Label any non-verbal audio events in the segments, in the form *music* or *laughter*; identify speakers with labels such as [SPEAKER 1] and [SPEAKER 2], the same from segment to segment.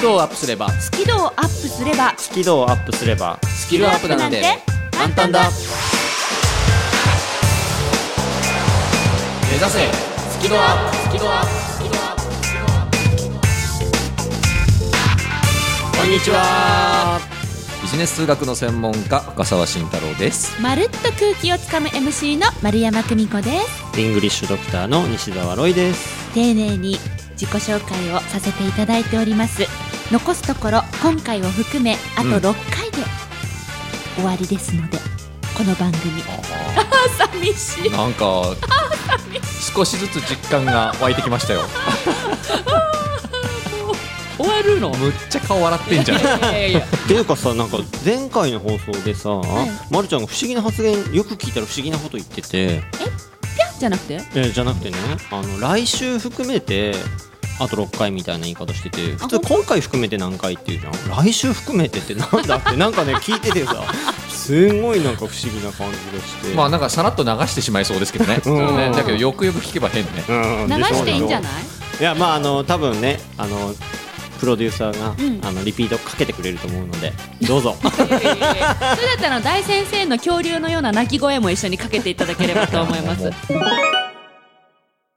[SPEAKER 1] キ度をアップすれば。
[SPEAKER 2] スキルをアップすれば。
[SPEAKER 3] スキルをアップすれば。
[SPEAKER 1] スキルアップなんて簡単だ。目指せ。スキルアップ。スキルアップ。スキルアップ。スキルアップこんにちは。ビジネス数学の専門家深澤慎太郎です。
[SPEAKER 2] まるっと空気をつかむ MC の丸山久美子です。
[SPEAKER 3] イングリッシュドクターの西澤ロイです。
[SPEAKER 2] 丁寧に自己紹介をさせていただいております残すところ今回を含めあと
[SPEAKER 1] うん
[SPEAKER 2] 6回で終わりですので、この番組。*laughs* 寂しい。
[SPEAKER 1] なんか *laughs* 少しずつ実感が湧いてきましたよ。*laughs*
[SPEAKER 2] 終わるの？
[SPEAKER 1] むっちゃ顔笑ってんじゃん。
[SPEAKER 3] っていうかさなんか前回の放送でさ、
[SPEAKER 2] い。
[SPEAKER 3] まるちゃんが不思議な発言よく聞いたら不思議なこと言ってて。
[SPEAKER 2] じゃなくて？
[SPEAKER 3] えーじゃなくてね。あの来週含めてあと6回みたいな言い方してて普通今回含めて何回っていうじゃん。来週含めてってなんだってなんかね *laughs* 聞いててさすごいなんか不思議な感じがして。
[SPEAKER 1] まあなんかさらっと流してしまいそうですけどね、
[SPEAKER 3] うん。
[SPEAKER 1] ねだけどよくよく聞けば変ね。
[SPEAKER 3] うん
[SPEAKER 2] 流していいんじゃ
[SPEAKER 3] い？
[SPEAKER 2] ない
[SPEAKER 3] いやまああの多分ねあのプロデューサーが、
[SPEAKER 2] うん。
[SPEAKER 3] あのリピートかけてくれると思うのでどうぞ。
[SPEAKER 2] いやいやいやいや。それだったら大先生の恐竜のような鳴き声も一緒にかけていただければと思います *laughs*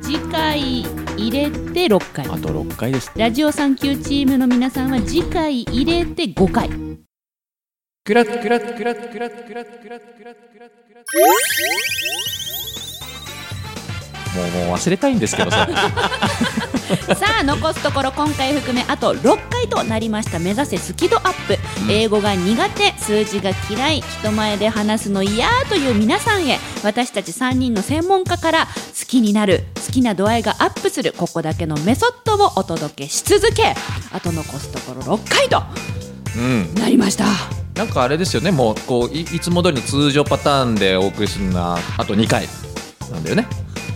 [SPEAKER 2] 次回入れて6回。
[SPEAKER 1] あと6回です。
[SPEAKER 2] ラジオサンキューチームの皆さんは次回入れて5回。
[SPEAKER 1] クラックラックラックラックラックラックラックラックラッ。もうもう忘れたいんですけどさ。*laughs*
[SPEAKER 2] さあ残すところ今回含めあと6回となりました目指せスキ度アップ、
[SPEAKER 1] うん。
[SPEAKER 2] 英語が苦手数字が嫌い人前で話すの嫌という皆さんへ私たち3人の専門家から好きになる好きな度合いがアップするここだけのメソッドをお届けし続けあと残すところ6回と
[SPEAKER 1] うん。
[SPEAKER 2] なりました。
[SPEAKER 1] なんかあれですよね。もうこういいつも通りの通常パターンでお送りするのはあと2回なんだよね。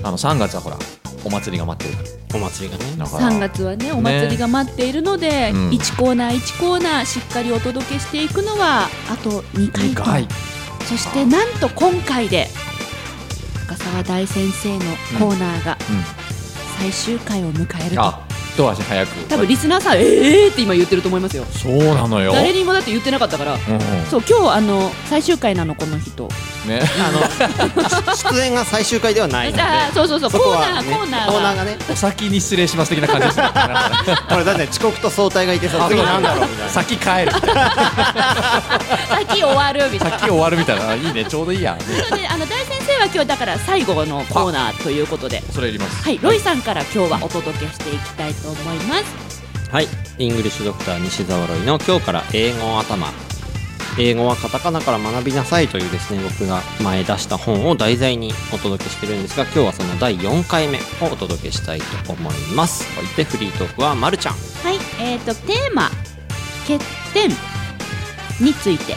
[SPEAKER 1] あの3月はほらお祭りが待ってるから。
[SPEAKER 3] お祭りがね。
[SPEAKER 1] だから。
[SPEAKER 2] 3月はねお祭りが待っているので、
[SPEAKER 1] うん。
[SPEAKER 2] 1コーナー1コーナーしっかりお届けしていくのはあと2回
[SPEAKER 1] 2
[SPEAKER 2] と
[SPEAKER 1] 回。
[SPEAKER 2] そしてなんと今回で深澤大先生のコーナーが
[SPEAKER 1] うん。
[SPEAKER 2] 最終回を迎えると、
[SPEAKER 1] あ一足早く。
[SPEAKER 2] 多分リスナーさんえーって今言ってると思いますよ。
[SPEAKER 1] そうなのよ。
[SPEAKER 2] 誰にもだって言ってなかったから。
[SPEAKER 1] うんうん。
[SPEAKER 2] そう今日あの最終回なのこの人。
[SPEAKER 1] ね。
[SPEAKER 3] あの。*laughs* 出演が最終回ではないので。
[SPEAKER 2] あそうそうそう
[SPEAKER 3] そ
[SPEAKER 2] コーナ
[SPEAKER 3] こはね
[SPEAKER 2] ーコーナーが
[SPEAKER 3] コーナーがね。
[SPEAKER 1] お先に失礼します的な感じですね。*laughs*
[SPEAKER 3] これだって遅刻と早退がいてさ次なんだろうみたいな。
[SPEAKER 1] 先帰る。みたいな
[SPEAKER 2] 先終わるみたいな。
[SPEAKER 1] 先終わるみたいな。いいねちょうどいいや。ね
[SPEAKER 2] なのであの大先生は今日だから最後のコーナーということで。
[SPEAKER 1] それいります。
[SPEAKER 2] はいロイさんから今日はお届けしていきたいと思います。
[SPEAKER 3] はい。イングリッシュドクター西澤ロイの今日から英語頭。英語はカタカナから学びなさいというですね僕が前出した本を題材にお届けしてるんですが今日はその第4回目をお届けしたいと思います。でフリートークはまるちゃん。
[SPEAKER 2] はいえー、とテーマ欠点について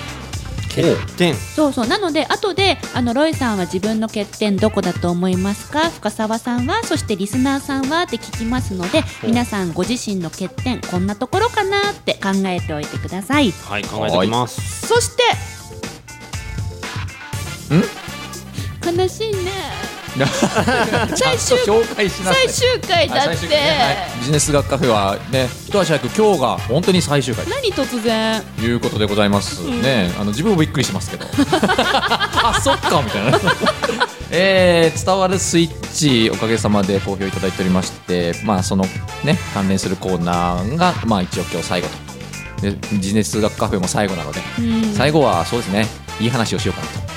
[SPEAKER 3] 欠点。
[SPEAKER 2] そうそう。なので後であのロイさんは自分の欠点どこだと思いますか？深澤さんはそしてリスナーさんはって聞きますので
[SPEAKER 3] お
[SPEAKER 2] 皆さんご自身の欠点こんなところかなって考えておいてください。
[SPEAKER 3] はい考えておきます。
[SPEAKER 2] そして悲しいね *laughs* 最終
[SPEAKER 1] ちゃんと紹介しなさい
[SPEAKER 2] 最終回だ
[SPEAKER 1] はい。
[SPEAKER 2] って、
[SPEAKER 1] ビジネス学カフェはね一足早く今日が本当に最終回
[SPEAKER 2] 何突然
[SPEAKER 1] ということでございます、ねあの自分もびっくりしてますけど。*laughs* あそっかみたいな。*laughs* えー伝わるスイッチおかげさまで好評いただいておりましてまあそのね関連するコーナーがまあ一応今日最後と。でビジネス学カフェも最後なので、
[SPEAKER 2] うん。
[SPEAKER 1] 最後はそうですねいい話をしようかなと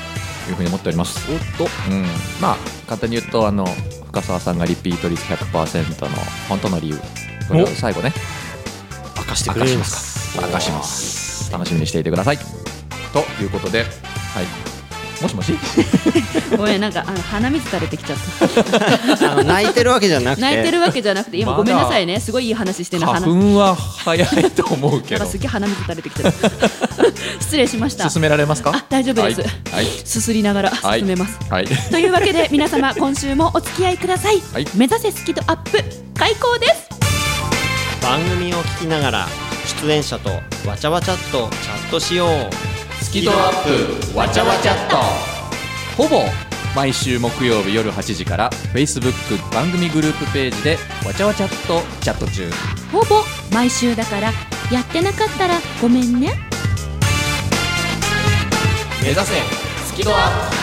[SPEAKER 1] いうふうに思っております。
[SPEAKER 3] おっと。
[SPEAKER 1] うん、まあ簡単に言うとあの深澤さんがリピート率100%の本当の理由。これを最後ね。
[SPEAKER 3] 明かしてくれるんですか
[SPEAKER 1] す。か明かします。楽しみにしていてください。ということではいもしもし？*laughs*
[SPEAKER 2] ごめんなんかあの鼻水垂れてきちゃった。*laughs*
[SPEAKER 3] あの泣いてるわけじゃなくて。
[SPEAKER 2] 泣いてるわけじゃなくて今ごめんなさいね。すごいいい話してるの
[SPEAKER 1] 花
[SPEAKER 2] 鼻
[SPEAKER 1] 粉は早いと思うけど。
[SPEAKER 2] なんかすげえ鼻水垂れてきちゃった。失礼しました。
[SPEAKER 1] 進められますか？
[SPEAKER 2] あ大丈夫です。
[SPEAKER 1] はい。
[SPEAKER 2] すすりながら
[SPEAKER 1] はい。
[SPEAKER 2] 進めます、
[SPEAKER 1] はい、はい。
[SPEAKER 2] というわけで皆様 *laughs* 今週もお付き合いください、
[SPEAKER 1] はい。
[SPEAKER 2] 目指せスキドアップ開講です。
[SPEAKER 3] 番組を聞きながら出演者とわちゃわちゃっとチャットしよう
[SPEAKER 1] スキドアップわちゃわちゃっと。ほぼ毎週木曜日夜8時から Facebook 番組グループページでわちゃわちゃっとチャット中。
[SPEAKER 2] ほぼ毎週だからやってなかったらごめんね。
[SPEAKER 1] 目指せスキドア
[SPEAKER 2] この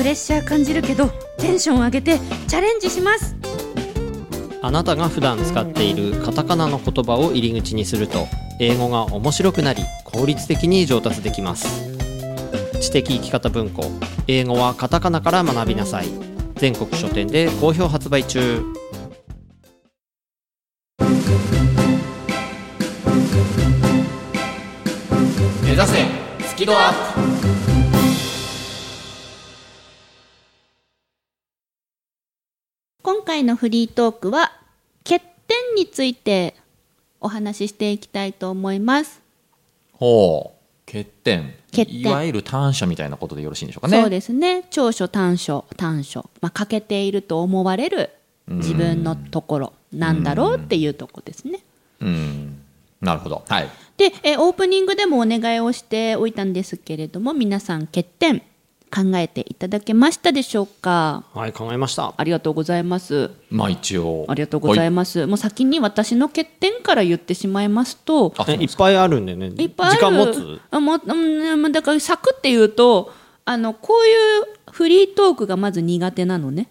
[SPEAKER 2] プレッシャー感じるけどテンション上げてチャレンジします。
[SPEAKER 3] あなたが普段使っているカタカナの言葉を入り口にすると英語が面白くなり効率的に上達できます。知的生き方文庫英語はカタカナから学びなさい。全国書店で好評発売中。
[SPEAKER 1] 目指せスキドアッ
[SPEAKER 2] 今回のフリートークは欠点についてお話ししていきたいと思います。
[SPEAKER 1] プほう。欠点。
[SPEAKER 2] 欠点。
[SPEAKER 1] いわゆる短所みたいなことでよろしいんでしょうかね。
[SPEAKER 2] そうですね。長所短所短所、まあ、欠けていると思われる自分のところ。なんだろうっていうとこですね。
[SPEAKER 1] うん。なるほど。はい。
[SPEAKER 2] でえオープニングでもお願いをしておいたんですけれども皆さん欠点考えていただけましたでしょうか？
[SPEAKER 3] はい考えました。
[SPEAKER 2] ありがとうございます。
[SPEAKER 1] まあ一応。
[SPEAKER 2] ありがとうございます、もう先に私の欠点から言ってしまいますと
[SPEAKER 3] いっぱいあるんでね。
[SPEAKER 2] いっぱいある。
[SPEAKER 3] 時間持つ？
[SPEAKER 2] あもうんだからサクって言うとあのこういうフリートークがまず苦手なのね。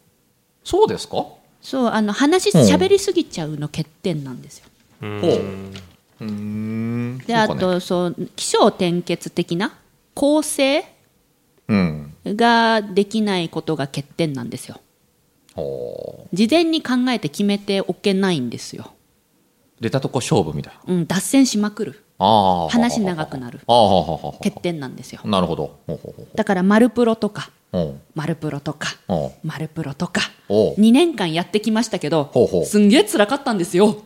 [SPEAKER 1] そうですか？ほ
[SPEAKER 2] そうあの話
[SPEAKER 1] うん
[SPEAKER 2] 喋りすぎちゃうの欠点なんですよ。
[SPEAKER 3] う。ん。
[SPEAKER 1] ううーん。
[SPEAKER 2] であとそう起承転結的な構成？
[SPEAKER 1] うん
[SPEAKER 2] ができないことが欠点なんですよ。
[SPEAKER 1] ほ
[SPEAKER 2] 事前に考えて決めておけないんですよ、
[SPEAKER 1] う出たとこ勝負みたいな。
[SPEAKER 2] うん、脱線しまくる。話長くなる。欠点なんですよ。
[SPEAKER 1] なるほど。
[SPEAKER 2] だから「マルプロ」とか
[SPEAKER 1] うほ「
[SPEAKER 2] マルプロ」とか
[SPEAKER 1] うほ「
[SPEAKER 2] マルプロ」とか。
[SPEAKER 1] おう。
[SPEAKER 2] 2年間やってきましたけどすんげえ辛かったんですよ。
[SPEAKER 1] う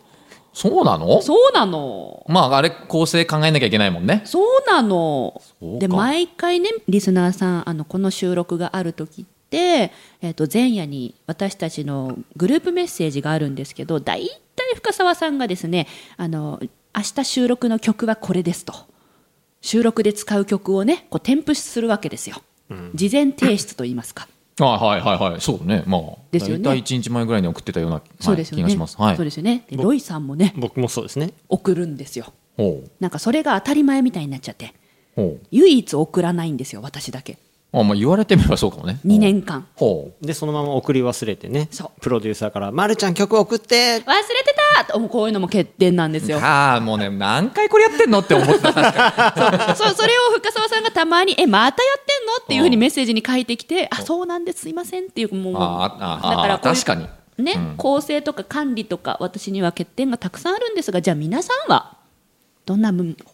[SPEAKER 1] そうなの？
[SPEAKER 2] そうなの。
[SPEAKER 1] まああれ構成考えなきゃいけないもんね。
[SPEAKER 2] そうなの。で毎回ねリスナーさんあのこの収録がある時って、えっと前夜に私たちのグループメッセージがあるんですけど大体深澤さんがですねあの明日収録の曲はこれですと。収録で使う曲をねこう添付するわけですよ、事前提出と言いますか
[SPEAKER 1] あはいはいはい。そうね。まあ。
[SPEAKER 2] ですよね。
[SPEAKER 1] 大体1日前ぐらいに送ってたような、はい
[SPEAKER 2] そうですよね、
[SPEAKER 1] 気がします。はい。
[SPEAKER 2] そうですよね。でロイさんもね。
[SPEAKER 3] 僕もそうですね。
[SPEAKER 2] 送るんですよ。
[SPEAKER 1] ほう。
[SPEAKER 2] なんかそれが当たり前みたいになっちゃって。
[SPEAKER 1] ほ
[SPEAKER 2] 唯一送らないんですよ私だけ。
[SPEAKER 1] うあまあ言われてみればそうかもね。*laughs*
[SPEAKER 2] 2年間。
[SPEAKER 1] ほう。
[SPEAKER 3] でそのまま送り忘れてね。
[SPEAKER 2] そう。
[SPEAKER 3] プロデューサーから「まるちゃん曲送って!
[SPEAKER 2] 忘れてたともうこういうのも欠点なんですよ。
[SPEAKER 1] ああもうね何回これやってんのって思ってた。
[SPEAKER 2] そう *laughs* それを深澤さんがたまに「えまたやってんの?」っていうふうにメッセージに書いてきて「あそう。なんですすいません」っていうもう
[SPEAKER 1] あーあー
[SPEAKER 2] だからこういう
[SPEAKER 1] 確かに。
[SPEAKER 2] ね、
[SPEAKER 1] うん。
[SPEAKER 2] 構成とか管理とか私には欠点がたくさんあるんですがじゃあ皆さんはどんな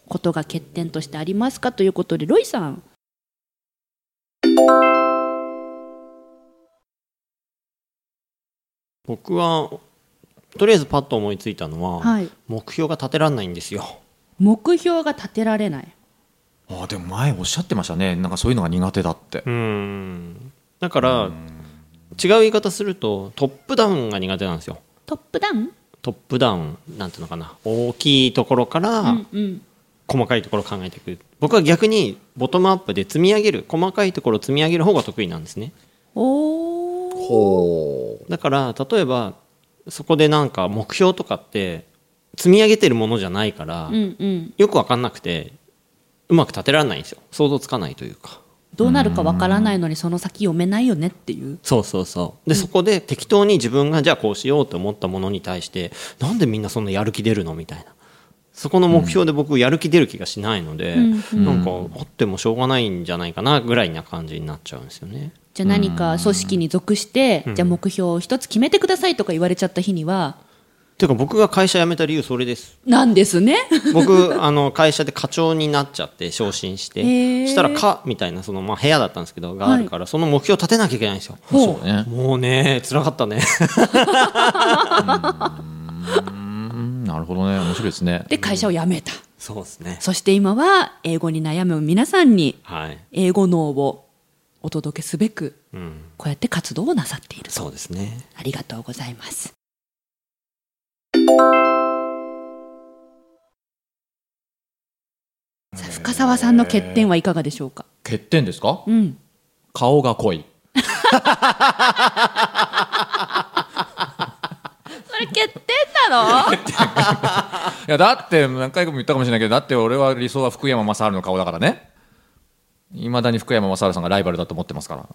[SPEAKER 2] ことが欠点としてありますかということでロイさん。
[SPEAKER 3] 僕はとりあえずパッと思いついたのは、
[SPEAKER 2] はい。
[SPEAKER 3] 目標が立てられないんですよ。
[SPEAKER 2] 目標が立てられない。
[SPEAKER 1] あでも前おっしゃってましたね。なんかそういうのが苦手だって。
[SPEAKER 3] うん。だから違う言い方するとトップダウンが苦手なんですよ。
[SPEAKER 2] トップダウン？
[SPEAKER 3] トップダウンなんていうのかな。大きいところから
[SPEAKER 2] うんうん。
[SPEAKER 3] 細かいところを考えていく。僕は逆にボトムアップで積み上げる細かいところを積み上げる方が得意なんですね。
[SPEAKER 2] お
[SPEAKER 3] だから例えばそこでなんか目標とかって積み上げてるものじゃないから、
[SPEAKER 2] うんうん。
[SPEAKER 3] よく分かんなくてうまく立てられないんですよ。想像つかないというか。
[SPEAKER 2] どうなるかわからないのにその先読めないよねっていう。
[SPEAKER 3] そうそうそう。で、そこで適当に自分がじゃあこうしようと思ったものに対してなんでみんなそんなやる気出るの？みたいなそこの目標で僕やる気出る気がしないので、なんかあってもしょうがないんじゃないかなぐらいな感じになっちゃうんですよね。
[SPEAKER 2] じゃあ何か組織に属して、じゃあ目標を一つ決めてくださいとか言われちゃった日には？
[SPEAKER 3] ていうか僕が会社辞めた理由それです。
[SPEAKER 2] なんですね。
[SPEAKER 3] 僕あの会社で課長になっちゃって昇進して。したら課みたいなその、まあ、部屋だったんんですけどがあるから、その目標を立てなきゃいけないんですよ。
[SPEAKER 1] そう。ね
[SPEAKER 3] もうね辛かったね。*laughs*
[SPEAKER 1] うんなるほどね。面白いですね。
[SPEAKER 2] で会社を辞めた。
[SPEAKER 3] そうですね。
[SPEAKER 2] そして今は英語に悩む皆さんに
[SPEAKER 3] はい、
[SPEAKER 2] 英語脳をお届けすべく
[SPEAKER 3] うん、
[SPEAKER 2] こうやって活動をなさっていると。
[SPEAKER 3] そうですね。
[SPEAKER 2] ありがとうございます。さあ深澤さんの欠点はいかがでしょうか？
[SPEAKER 1] 欠点ですか？
[SPEAKER 2] うん。
[SPEAKER 1] 顔が濃い *laughs*
[SPEAKER 2] それ欠点なの？*laughs*
[SPEAKER 1] いやだって何回も言ったかもしれないけどだって俺は理想は福山雅治の顔だからね。いまだに福山雅治さんがライバルだと思ってますから。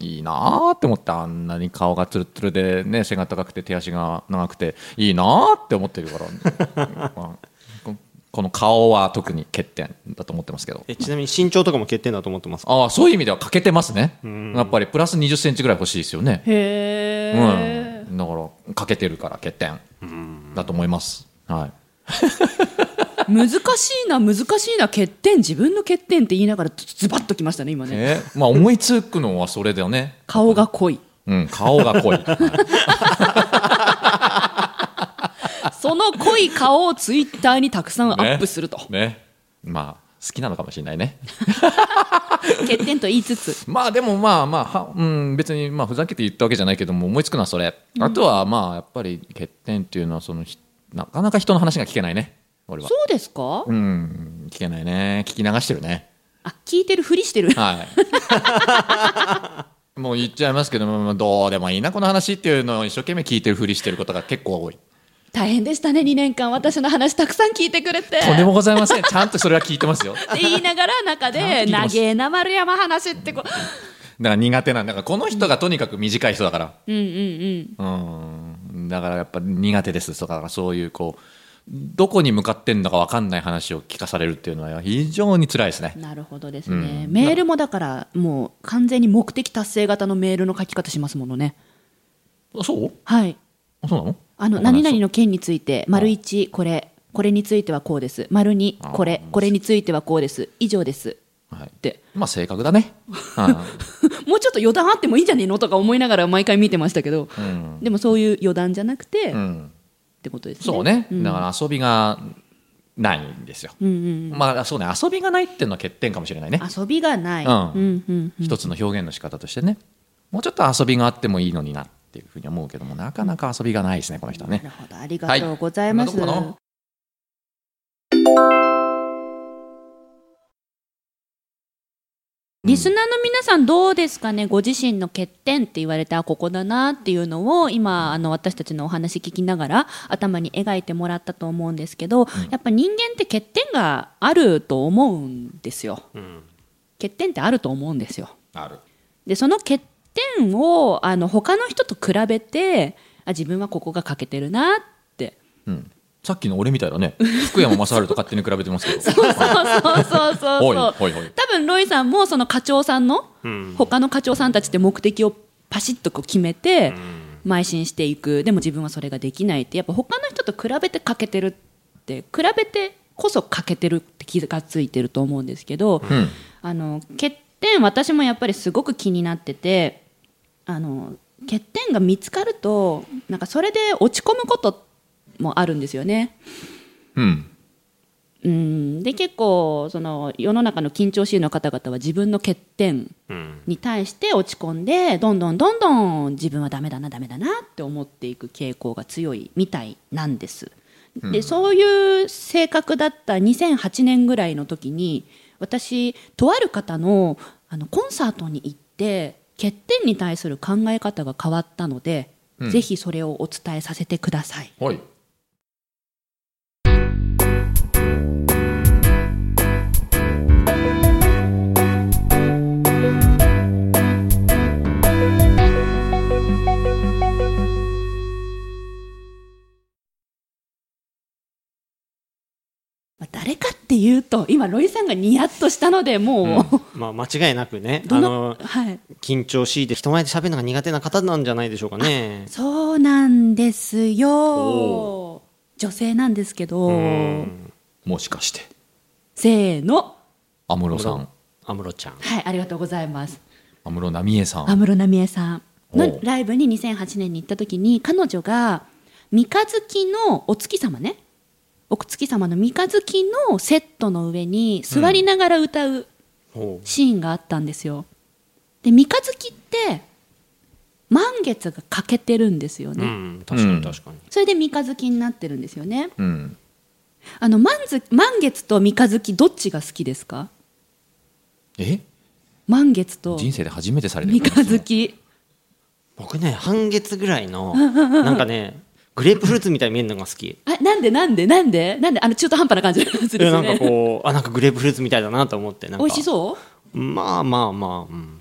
[SPEAKER 1] いいなーって思ってあんなに顔がツルツルでね背が高くて手足が長くていいなーって思ってるから、*laughs* まあここの顔は特に欠点だと思ってますけど。
[SPEAKER 3] えちなみに身長とかも欠点だと思ってますか？
[SPEAKER 1] ああそういう意味では欠けてますね。やっぱりプラス2 0センチぐらい欲しいですよね。
[SPEAKER 2] へえ、
[SPEAKER 1] うん、だから欠けてるから欠点。だと思います。はい。*laughs*
[SPEAKER 2] 難しいな難しいな欠点。自分の欠点って言いながらズバッときましたね今ね。
[SPEAKER 1] えまあ思いつくのはそれだよね。
[SPEAKER 2] 顔が濃い。
[SPEAKER 1] うん、顔が濃い。*laughs* はい。
[SPEAKER 2] その濃い顔をツイッターにたくさんアップすると、
[SPEAKER 1] ね。まあ好きなのかもしれないね。
[SPEAKER 2] 欠点と言いつつ *laughs*
[SPEAKER 1] まあでもまあまあは、うん、別にまあふざけて言ったわけじゃないけども思いつくのはそれ。あとはまあやっぱり欠点っていうのはそのひなかなか人の話が聞けないね。俺は
[SPEAKER 2] そ。うですか、
[SPEAKER 1] うん、聞けないね。聞き流してるね。
[SPEAKER 2] あ聞いてるふりしてる
[SPEAKER 1] はい。*laughs* もう言っちゃいますけども、どうでもいいな、この話っていうのを一生懸命聞いてるふりしてることが結構多い。
[SPEAKER 2] 大変でしたね2年間。私の話たくさん聞いてくれて。
[SPEAKER 1] とんでもございません。ちゃんとそれは聞いてますよ。
[SPEAKER 2] っ *laughs* て言いながら中で長えな丸山話ってこう。
[SPEAKER 1] だから苦手なんだ。からこの人がとにかく短い人だから。
[SPEAKER 2] うんうんうん。
[SPEAKER 1] うん。だからやっぱ苦手ですだからそういうこうどこに向かってんだか分かんない話を聞かされるっていうのは非常に辛いですね。
[SPEAKER 2] なるほどですね、メールもだからもう完全に目的達成型のメールの書き方しますものね。
[SPEAKER 1] あそう？
[SPEAKER 2] はい。
[SPEAKER 1] あそうなの？
[SPEAKER 2] あの何々の件について丸一これ。これについてはこうです。丸二
[SPEAKER 1] あ
[SPEAKER 2] これ。これについてはこうです。以上です。
[SPEAKER 1] はい。
[SPEAKER 2] って
[SPEAKER 1] まあ正確だね。うん。*laughs*
[SPEAKER 2] もうちょっと余談あってもいいんじゃねえのとか思いながら毎回見てましたけど、
[SPEAKER 1] うん。
[SPEAKER 2] でもそういう余談じゃなくて、っ
[SPEAKER 1] うん。
[SPEAKER 2] てことですね。
[SPEAKER 1] そうね。
[SPEAKER 2] ん。
[SPEAKER 1] だから遊びがないんですよ。
[SPEAKER 2] うんうん
[SPEAKER 1] まあそうね。遊びがないっていうのは欠点かもしれないね。
[SPEAKER 2] 遊びがない、
[SPEAKER 1] うん。
[SPEAKER 2] うんうんうん。
[SPEAKER 1] 一つの表現の仕方としてね。もうちょっと遊びがあってもいいのになっていうふうに思うけどもなかなか遊びがないですねこの人はね。
[SPEAKER 2] なるほど。ありがとうございます、
[SPEAKER 1] はい
[SPEAKER 2] リスナーの皆さんどうですかね？ご自身の欠点って言われてあここだなっていうのを今あの私たちのお話聞きながら頭に描いてもらったと思うんですけど、やっぱ人間って欠点があると思うんですよ。
[SPEAKER 3] うん。
[SPEAKER 2] 欠点ってあると思うんですよ。
[SPEAKER 1] ある。
[SPEAKER 2] でその欠点をあの他の人と比べてあ自分はここが欠けてるなって。
[SPEAKER 1] うん。さっきの俺みたいだね。福山雅治と勝手に比べてますけど。*laughs*
[SPEAKER 2] そうそうそうそうそう多分ロイさんもその課長さんの
[SPEAKER 3] うん。
[SPEAKER 2] 他の課長さんたちって目的をパシッとこう決めて邁進していく。でも自分はそれができないって。やっぱ他の人と比べて欠けてるって比べてこそ欠けてるって気がついてると思うんですけど、
[SPEAKER 1] うん。
[SPEAKER 2] あの欠点私もやっぱりすごく気になっててあの欠点が見つかるとなんかそれで落ち込むこともあるんですよね。
[SPEAKER 1] うん
[SPEAKER 2] うん、で結構その世の中の緊張しいの方々は自分の欠点
[SPEAKER 3] うん
[SPEAKER 2] に対して落ち込んでどんどんどんどん自分はダメだなダメだなって思っていく傾向が強いみたいなんです。でそういう性格だった2008年ぐらいの時に私とある方のあのコンサートに行って欠点に対する考え方が変わったので、
[SPEAKER 1] うん、
[SPEAKER 2] ぜひそれをお伝えさせてください。
[SPEAKER 1] はい、誰か
[SPEAKER 2] っていうと今ロイさんがニヤッとしたのでもう、
[SPEAKER 3] まあ間違いなくね。*laughs*
[SPEAKER 2] どの
[SPEAKER 3] あの
[SPEAKER 2] はい。
[SPEAKER 3] 緊張しいで人前で喋るのが苦手な方なんじゃないでしょうかね。
[SPEAKER 2] そうなんです
[SPEAKER 3] お
[SPEAKER 2] よ女性なんですけど。
[SPEAKER 1] もしかして。
[SPEAKER 2] せーの。
[SPEAKER 1] 安室さん。
[SPEAKER 3] 安室ちゃん。
[SPEAKER 2] はいありがとうございます。
[SPEAKER 1] 安室奈美恵さん。
[SPEAKER 2] 安室奈美恵さん。のライブに2008年に行った時に彼女が三日月のお月様ねお月様の三日月のセットの上に座りながら歌う
[SPEAKER 3] ほ
[SPEAKER 2] シーンがあったんですよ。で三日月って満月が欠けてるんですよ
[SPEAKER 3] う、
[SPEAKER 2] ね、
[SPEAKER 3] うん、確かに確かに、
[SPEAKER 2] それで三日月になってるんですよね。
[SPEAKER 1] うん。
[SPEAKER 2] あの満月満月と三日月どっちが好きですか？
[SPEAKER 1] え？
[SPEAKER 2] 満月と
[SPEAKER 1] 人生で初めてされてる
[SPEAKER 2] 三日月。
[SPEAKER 3] 僕ね半月ぐらいの *laughs* なんかねグレープフルーツみたいに見えるのが好き。
[SPEAKER 2] あなんでなんでなんで？なんで？あの中途半端な感じのやつです
[SPEAKER 3] なんかこうあなんかグレープフルーツみたいだなと思って
[SPEAKER 2] 美味しそう？
[SPEAKER 3] まあまあまあ、うん、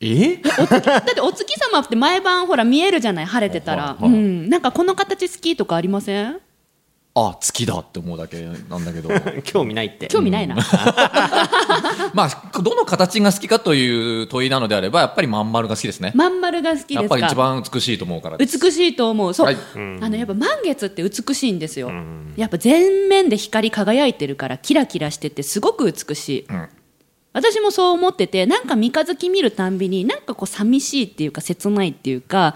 [SPEAKER 1] え？
[SPEAKER 2] だってお月様って毎晩ほら見えるじゃない晴れてたら、うん、なんかこの形好きとかありません？
[SPEAKER 1] あ月だって思うだけなんだけど。*laughs*
[SPEAKER 3] 興味ないって。
[SPEAKER 2] 興味ないな、*laughs*
[SPEAKER 1] まあどの形が好きかという問いなのであればやっぱりまん丸が好きですね。
[SPEAKER 2] まん丸が好きですか？
[SPEAKER 1] やっぱり一番美しいと思うから
[SPEAKER 2] 美しいと思う。そう、
[SPEAKER 1] はい。
[SPEAKER 2] あのやっぱ満月って美しいんですよ、やっぱ全面で光り輝いてるからキラキラしててすごく美しい、
[SPEAKER 1] ん
[SPEAKER 2] 私もそう思っててなんか三日月見るたんびになんかこう寂しいっていうか切ないっていうか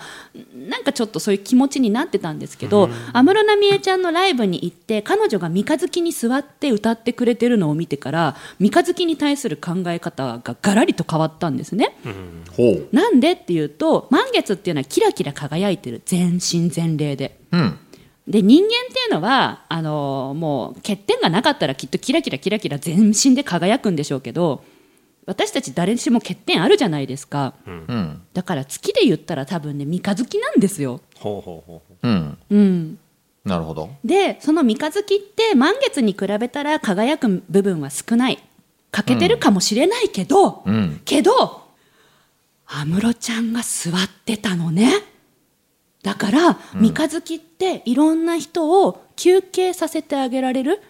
[SPEAKER 2] なんかちょっとそういう気持ちになってたんですけど安室奈美恵ちゃんのライブに行って彼女が三日月に座って歌ってくれてるのを見てから三日月に対する考え方がガラリと変わったんですね。
[SPEAKER 1] ほう。
[SPEAKER 2] なんでっていうと満月っていうのはキラキラ輝いてる。全身全霊で。
[SPEAKER 1] うん。
[SPEAKER 2] で人間っていうのはあのもう欠点がなかったらきっとキラキラキラキラ全身で輝くんでしょうけど私たち誰しも欠点あるじゃないですか、
[SPEAKER 1] うん。
[SPEAKER 2] だから月で言ったら多分ね三日月なんですよ。
[SPEAKER 3] ほうほうほ
[SPEAKER 1] うん。
[SPEAKER 2] うん、
[SPEAKER 1] なるほど。
[SPEAKER 2] でその三日月って満月に比べたら輝く部分は少ない。欠けてるかもしれないけど、
[SPEAKER 1] うん。
[SPEAKER 2] けど安室ちゃんが座ってたのね。だから、三日月っていろんな人を休憩させてあげられる、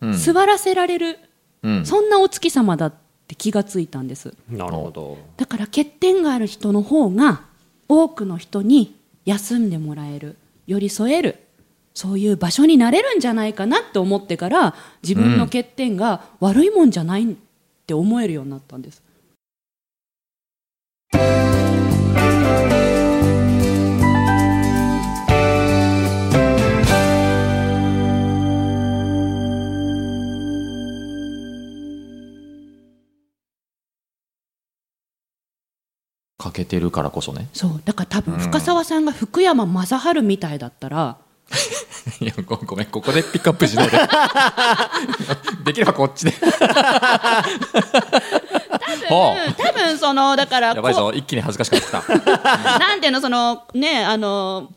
[SPEAKER 1] うん。
[SPEAKER 2] 座らせられる、
[SPEAKER 1] うん。
[SPEAKER 2] そんなお月様だって気がついたんです
[SPEAKER 3] うなるほど
[SPEAKER 2] だから欠点がある人の方が多くの人に休んでもらえる寄り添えるそういう場所になれるんじゃないかなって思ってから自分の欠点が悪いもんじゃないって思えるようになったんです。
[SPEAKER 1] 欠けてるからこそね。
[SPEAKER 2] そう。だから多分深澤さんが福山雅治みたいだったら、*laughs*
[SPEAKER 1] いやごごめん。ここでピックアップしないで。*laughs* できればこっちで。ほ
[SPEAKER 2] うん多分そのだから
[SPEAKER 1] うやばい
[SPEAKER 2] こ
[SPEAKER 1] ぞ。一気に恥ずかしくなってきた。
[SPEAKER 2] う *laughs* なんていうのそのねあの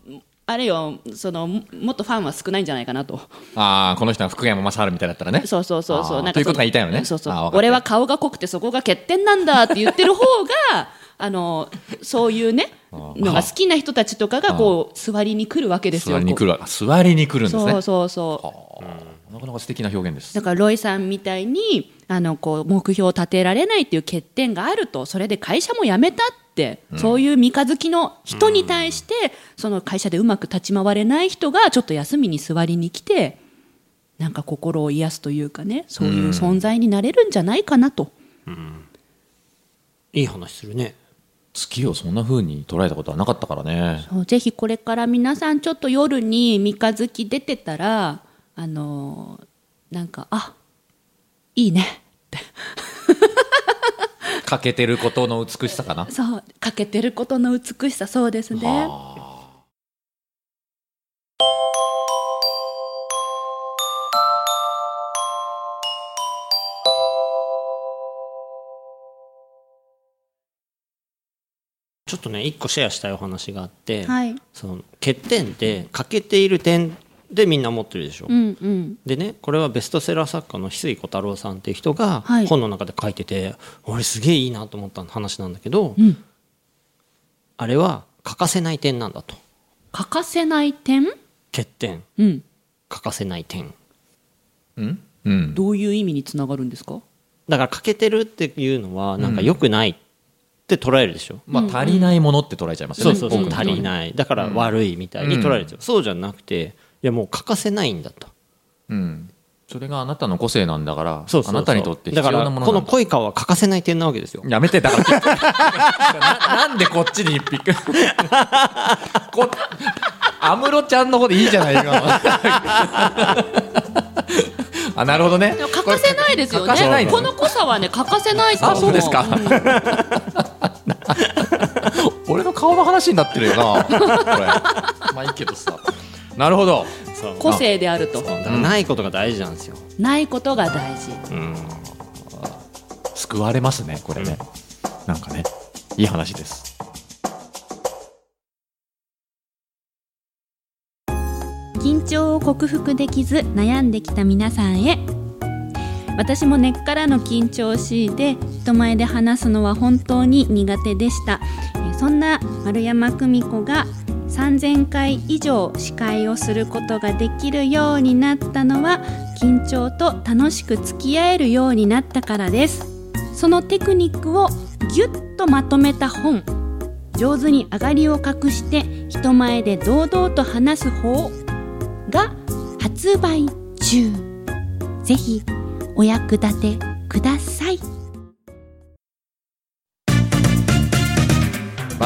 [SPEAKER 2] あれよそのももっとファンは少ないんじゃないかなと。
[SPEAKER 1] ああこの人は福山雅治みたいだったらね。
[SPEAKER 2] そうそうそうそう。なんか
[SPEAKER 1] ということが言いたいのね。
[SPEAKER 2] そうそう。俺は顔が濃くてそこが欠点なんだって言ってる方があのそういうね
[SPEAKER 1] ー
[SPEAKER 2] のが好きな人たちとかがこう座りに来るわけですよ
[SPEAKER 1] 座りに来るわ。座りに来るんですね。
[SPEAKER 2] そうそうそう。
[SPEAKER 1] はあ。なかなか素敵な表現です。
[SPEAKER 2] だからロイさんみたいにあのこう目標を立てられないっていう欠点があるとそれで会社も辞めたって、そういう三日月の人に対して、その会社でうまく立ち回れない人がちょっと休みに座りに来てなんか心を癒すというかねそういう存在になれるんじゃないかなと。
[SPEAKER 3] いい話するね
[SPEAKER 1] 月をそんな風に捉えたことはなかったからね。
[SPEAKER 2] そうぜひこれから皆さんちょっと夜に三日月出てたらあのーなんかあいいね。っ *laughs* て
[SPEAKER 1] 欠けてることの美しさかな。
[SPEAKER 2] そう欠けてることの美しさそうですね。
[SPEAKER 3] とね一個シェアしたいお話があって、
[SPEAKER 2] はい。
[SPEAKER 3] その欠点って欠けている点でみんな持ってるでしょ、
[SPEAKER 2] うんうん。
[SPEAKER 3] でねこれはベストセラー作家の翡翠小太郎さんっていう人が
[SPEAKER 2] はい。
[SPEAKER 3] 本の中で書いてて、俺すげえいいなと思った話なんだけど、
[SPEAKER 2] うん。
[SPEAKER 3] あれは欠かせない点なんだと。
[SPEAKER 2] 欠かせない点？
[SPEAKER 3] 欠点。
[SPEAKER 2] うん。
[SPEAKER 3] 欠かせない点。
[SPEAKER 1] うん？うん
[SPEAKER 2] どういう意味につながるんですか？
[SPEAKER 3] だから欠けてるっていうのはなんか良くないって捉えるでしょ、
[SPEAKER 1] まあ足りないものって捉えちゃいますよね
[SPEAKER 3] そうそうそう。足りない。だから悪いみたいに捉えるでしょ、そうじゃなくていやもう欠かせないんだと。
[SPEAKER 1] うん。それがあなたの個性なんだから
[SPEAKER 3] そうそうそう。
[SPEAKER 1] あなたにとって必要なもの
[SPEAKER 3] だ。からこの
[SPEAKER 1] なんだ
[SPEAKER 3] 濃い顔は欠かせない点なわけですよ。
[SPEAKER 1] やめてだから *laughs* ななんでこっちにピックこ安室ちゃんの方でいいじゃないか *laughs* あなるほどね。
[SPEAKER 2] 欠かせないですよ
[SPEAKER 1] 欠かせないの。
[SPEAKER 2] ねこの濃さはね欠かせないと思
[SPEAKER 1] あそうですか。
[SPEAKER 2] ん。
[SPEAKER 1] 俺の顔の話になってるよな。*laughs* これ。まあいいけどさ。なるほど。
[SPEAKER 2] 個性であると。
[SPEAKER 3] ないことが大事なんですよ、
[SPEAKER 2] ないことが大事。
[SPEAKER 3] うん、
[SPEAKER 1] 救われますねこれね、なんかね。いい話です。
[SPEAKER 2] 緊張を克服できず悩んできた皆さんへ。私も根っからの緊張しいで人前で話すのは本当に苦手でした。えーそんな丸山久美子が3000回以上司会をすることができるようになったのは緊張と楽しく付き合えるようになったからです。そのテクニックをぎゅっとまとめた本上手に上がりを隠して人前で堂々と話す方が発売中。ぜひお役立てください。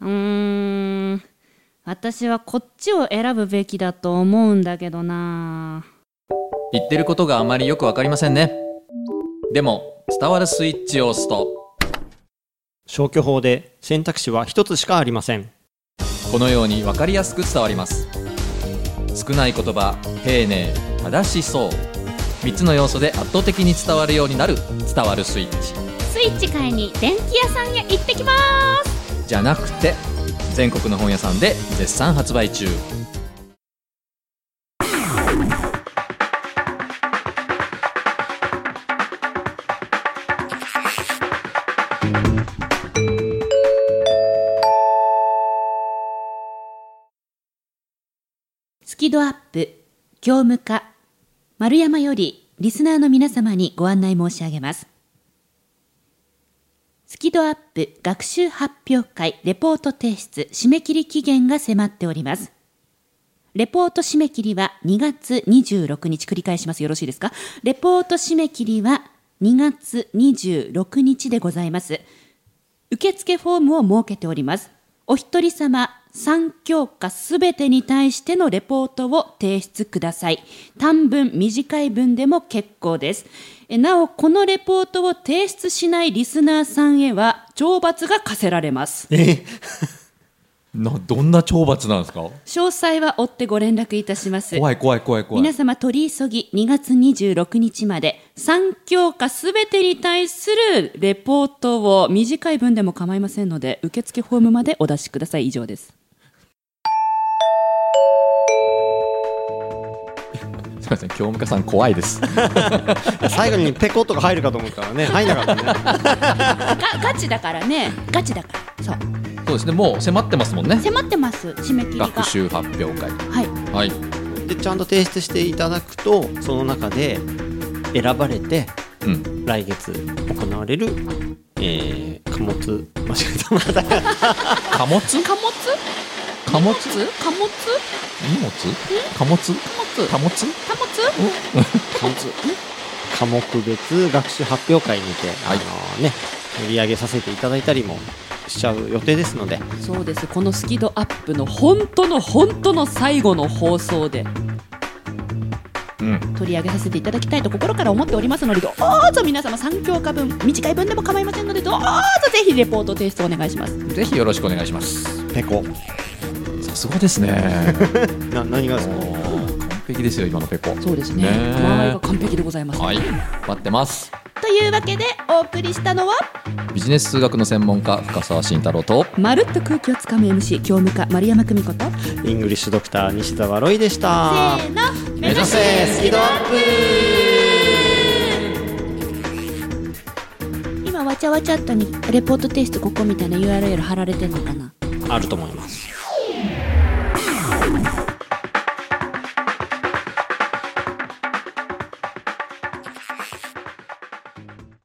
[SPEAKER 2] うーん。私はこっちを選ぶべきだと思うんだけどな。
[SPEAKER 1] 言ってることがあまりよくわかりませんね。でも伝わるスイッチを押すと。
[SPEAKER 3] 消去法で選択肢は一つしかありません。
[SPEAKER 1] このように分かりやすく伝わります。少ない言葉丁寧正しそう。3つの要素で圧倒的に伝わるようになる伝わるスイッチ。
[SPEAKER 2] スイッチ買いに電気屋さんへ行ってきます
[SPEAKER 1] じゃなくて全国の本屋さんで絶賛発売中。
[SPEAKER 2] スキドアップ業務課。丸山よりリスナーの皆様にご案内申し上げます。スキドアップ学習発表会レポート提出締め切り期限が迫っておりますレポート締め切りは2月26日繰り返しますよろしいですか？レポート締め切りは2月26日でございます受付フォームを設けております。お一人様3教科すべてに対してのレポートを提出ください。短文、短い文でも結構です。えなお、このレポートを提出しないリスナーさんへは、懲罰が課せられます。*laughs*
[SPEAKER 1] などんな懲罰なんですか？
[SPEAKER 2] 詳細は追ってご連絡いたします。
[SPEAKER 1] 怖い怖い怖い怖い
[SPEAKER 2] 皆様取り急ぎ2月26日まで3教科すべてに対するレポートを短い文でも構いませんので受付フォームまでお出しください以上です
[SPEAKER 1] すみません教務課さん怖いです。
[SPEAKER 3] 最後にペコッとか入るかと思ったらね入んなかったね。*laughs*
[SPEAKER 2] がガチだからね。ガチだからそう。
[SPEAKER 1] そうですねもう迫ってますもんね。
[SPEAKER 2] 迫ってます締め切りが。
[SPEAKER 1] 学習発表会。
[SPEAKER 2] はい。
[SPEAKER 1] はい。
[SPEAKER 3] でちゃんと提出していただくとその中で選ばれて
[SPEAKER 1] うん。
[SPEAKER 3] 来月行われる、えー、貨物間違えたまた
[SPEAKER 1] 貨物？
[SPEAKER 2] 貨物？
[SPEAKER 1] 貨物？
[SPEAKER 2] 貨物？
[SPEAKER 1] 荷物？貨物？貨物？
[SPEAKER 2] 貨物？
[SPEAKER 3] 貨物。科目別学習発表会にて、
[SPEAKER 1] はい。
[SPEAKER 3] あのね盛り上げさせていただいたりもしちゃう予定ですので。
[SPEAKER 2] そうです。このスキドアップの本当の本当の最後の放送で。
[SPEAKER 1] うん。
[SPEAKER 2] 取り上げさせていただきたいと心から思っておりますのでどうぞ皆様3教科分短い文でも構いませんのでどうぞぜひレポート提出お願いします。
[SPEAKER 1] ぜひよろしくお願いします。
[SPEAKER 3] ペコ。
[SPEAKER 1] さすがですね。*laughs*
[SPEAKER 3] な何がですか？
[SPEAKER 1] 完璧ですよ今のペコ。
[SPEAKER 2] そうですね。
[SPEAKER 1] ね。え
[SPEAKER 2] 間合いが完璧でございます、
[SPEAKER 1] はい。待ってます。
[SPEAKER 2] というわけでお送りしたのは？
[SPEAKER 1] ビジネス数学の専門家深澤慎太郎と
[SPEAKER 2] まるっと空気をつかむ MC 教務課丸山久美子と
[SPEAKER 3] イングリッシュドクター西澤ロイでした。
[SPEAKER 2] せーの。
[SPEAKER 1] 目指せスピードアッ
[SPEAKER 2] 今わちゃわチャットにレポートテイストここみたいな URL 貼られてんのかな？
[SPEAKER 3] あると思います